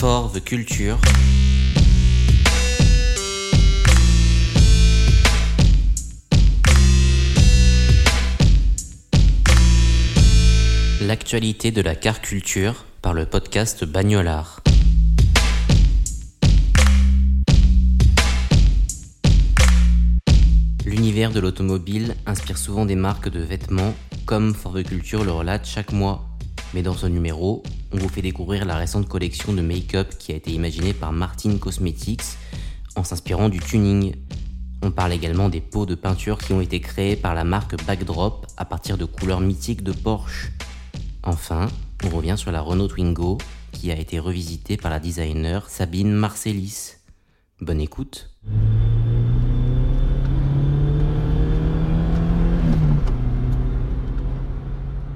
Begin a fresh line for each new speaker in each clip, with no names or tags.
For the Culture. L'actualité de la car culture par le podcast Bagnolard. L'univers de l'automobile inspire souvent des marques de vêtements, comme For the Culture le relate chaque mois. Mais dans ce numéro, on vous fait découvrir la récente collection de make-up qui a été imaginée par Martin Cosmetics en s'inspirant du tuning. On parle également des pots de peinture qui ont été créés par la marque Backdrop à partir de couleurs mythiques de Porsche. Enfin, on revient sur la Renault Twingo qui a été revisitée par la designer Sabine Marcellis. Bonne écoute.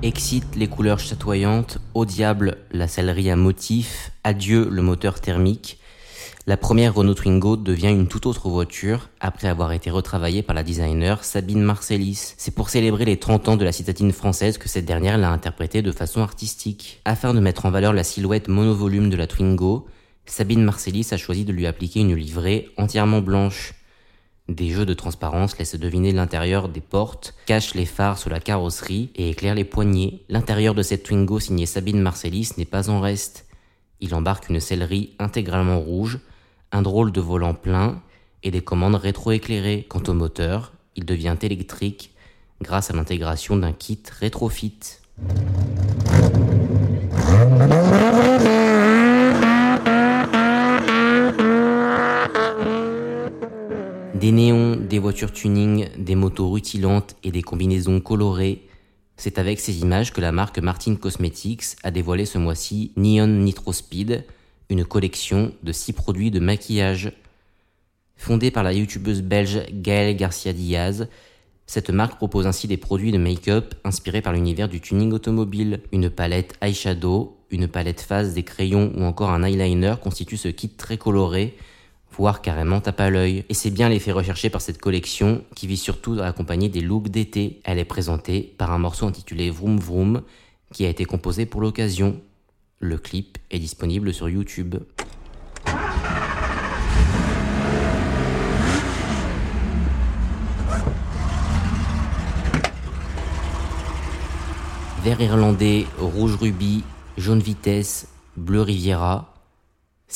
Excite les couleurs chatoyantes, au diable la sellerie à motif, adieu le moteur thermique. La première Renault Twingo devient une toute autre voiture après avoir été retravaillée par la designer Sabine Marcellis. C'est pour célébrer les 30 ans de la citadine française que cette dernière l'a interprétée de façon artistique. Afin de mettre en valeur la silhouette monovolume de la Twingo, Sabine Marcellis a choisi de lui appliquer une livrée entièrement blanche. Des jeux de transparence laissent deviner l'intérieur des portes, cachent les phares sous la carrosserie et éclairent les poignées. L'intérieur de cette Twingo signée Sabine Marcellis n'est pas en reste. Il embarque une sellerie intégralement rouge, un drôle de volant plein et des commandes rétroéclairées. Quant au moteur, il devient électrique grâce à l'intégration d'un kit rétrofit. Des néons, des tuning, des motos rutilantes et des combinaisons colorées. C'est avec ces images que la marque Martin Cosmetics a dévoilé ce mois-ci Neon Nitro Speed, une collection de six produits de maquillage. Fondée par la youtubeuse belge Gaëlle Garcia Diaz, cette marque propose ainsi des produits de make-up inspirés par l'univers du tuning automobile. Une palette eyeshadow, une palette face, des crayons ou encore un eyeliner constituent ce kit très coloré voire carrément tape à l'œil. Et c'est bien l'effet recherché par cette collection qui vise surtout à accompagner des looks d'été. Elle est présentée par un morceau intitulé Vroom Vroom qui a été composé pour l'occasion. Le clip est disponible sur YouTube. Vert irlandais, rouge rubis, jaune vitesse, bleu Riviera,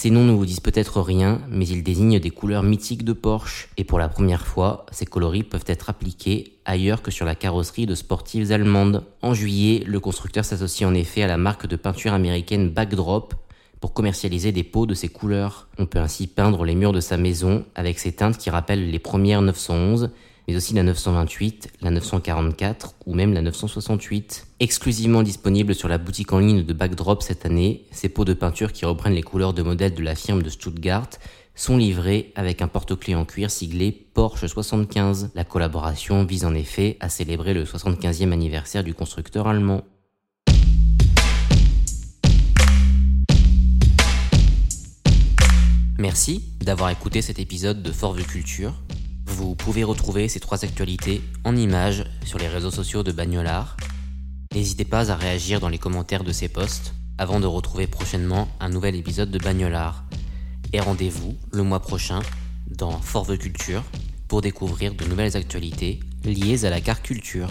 ces noms ne vous disent peut-être rien, mais ils désignent des couleurs mythiques de Porsche, et pour la première fois, ces coloris peuvent être appliqués ailleurs que sur la carrosserie de sportives allemandes. En juillet, le constructeur s'associe en effet à la marque de peinture américaine Backdrop pour commercialiser des pots de ces couleurs. On peut ainsi peindre les murs de sa maison avec ces teintes qui rappellent les premières 911 mais aussi la 928, la 944 ou même la 968. Exclusivement disponible sur la boutique en ligne de Backdrop cette année, ces pots de peinture qui reprennent les couleurs de modèles de la firme de Stuttgart sont livrés avec un porte-clés en cuir siglé Porsche 75. La collaboration vise en effet à célébrer le 75e anniversaire du constructeur allemand. Merci d'avoir écouté cet épisode de Fort Culture. Vous pouvez retrouver ces trois actualités en images sur les réseaux sociaux de Bagnolard. N'hésitez pas à réagir dans les commentaires de ces posts avant de retrouver prochainement un nouvel épisode de Bagnolard. Et rendez-vous le mois prochain dans Forve Culture pour découvrir de nouvelles actualités liées à la car culture.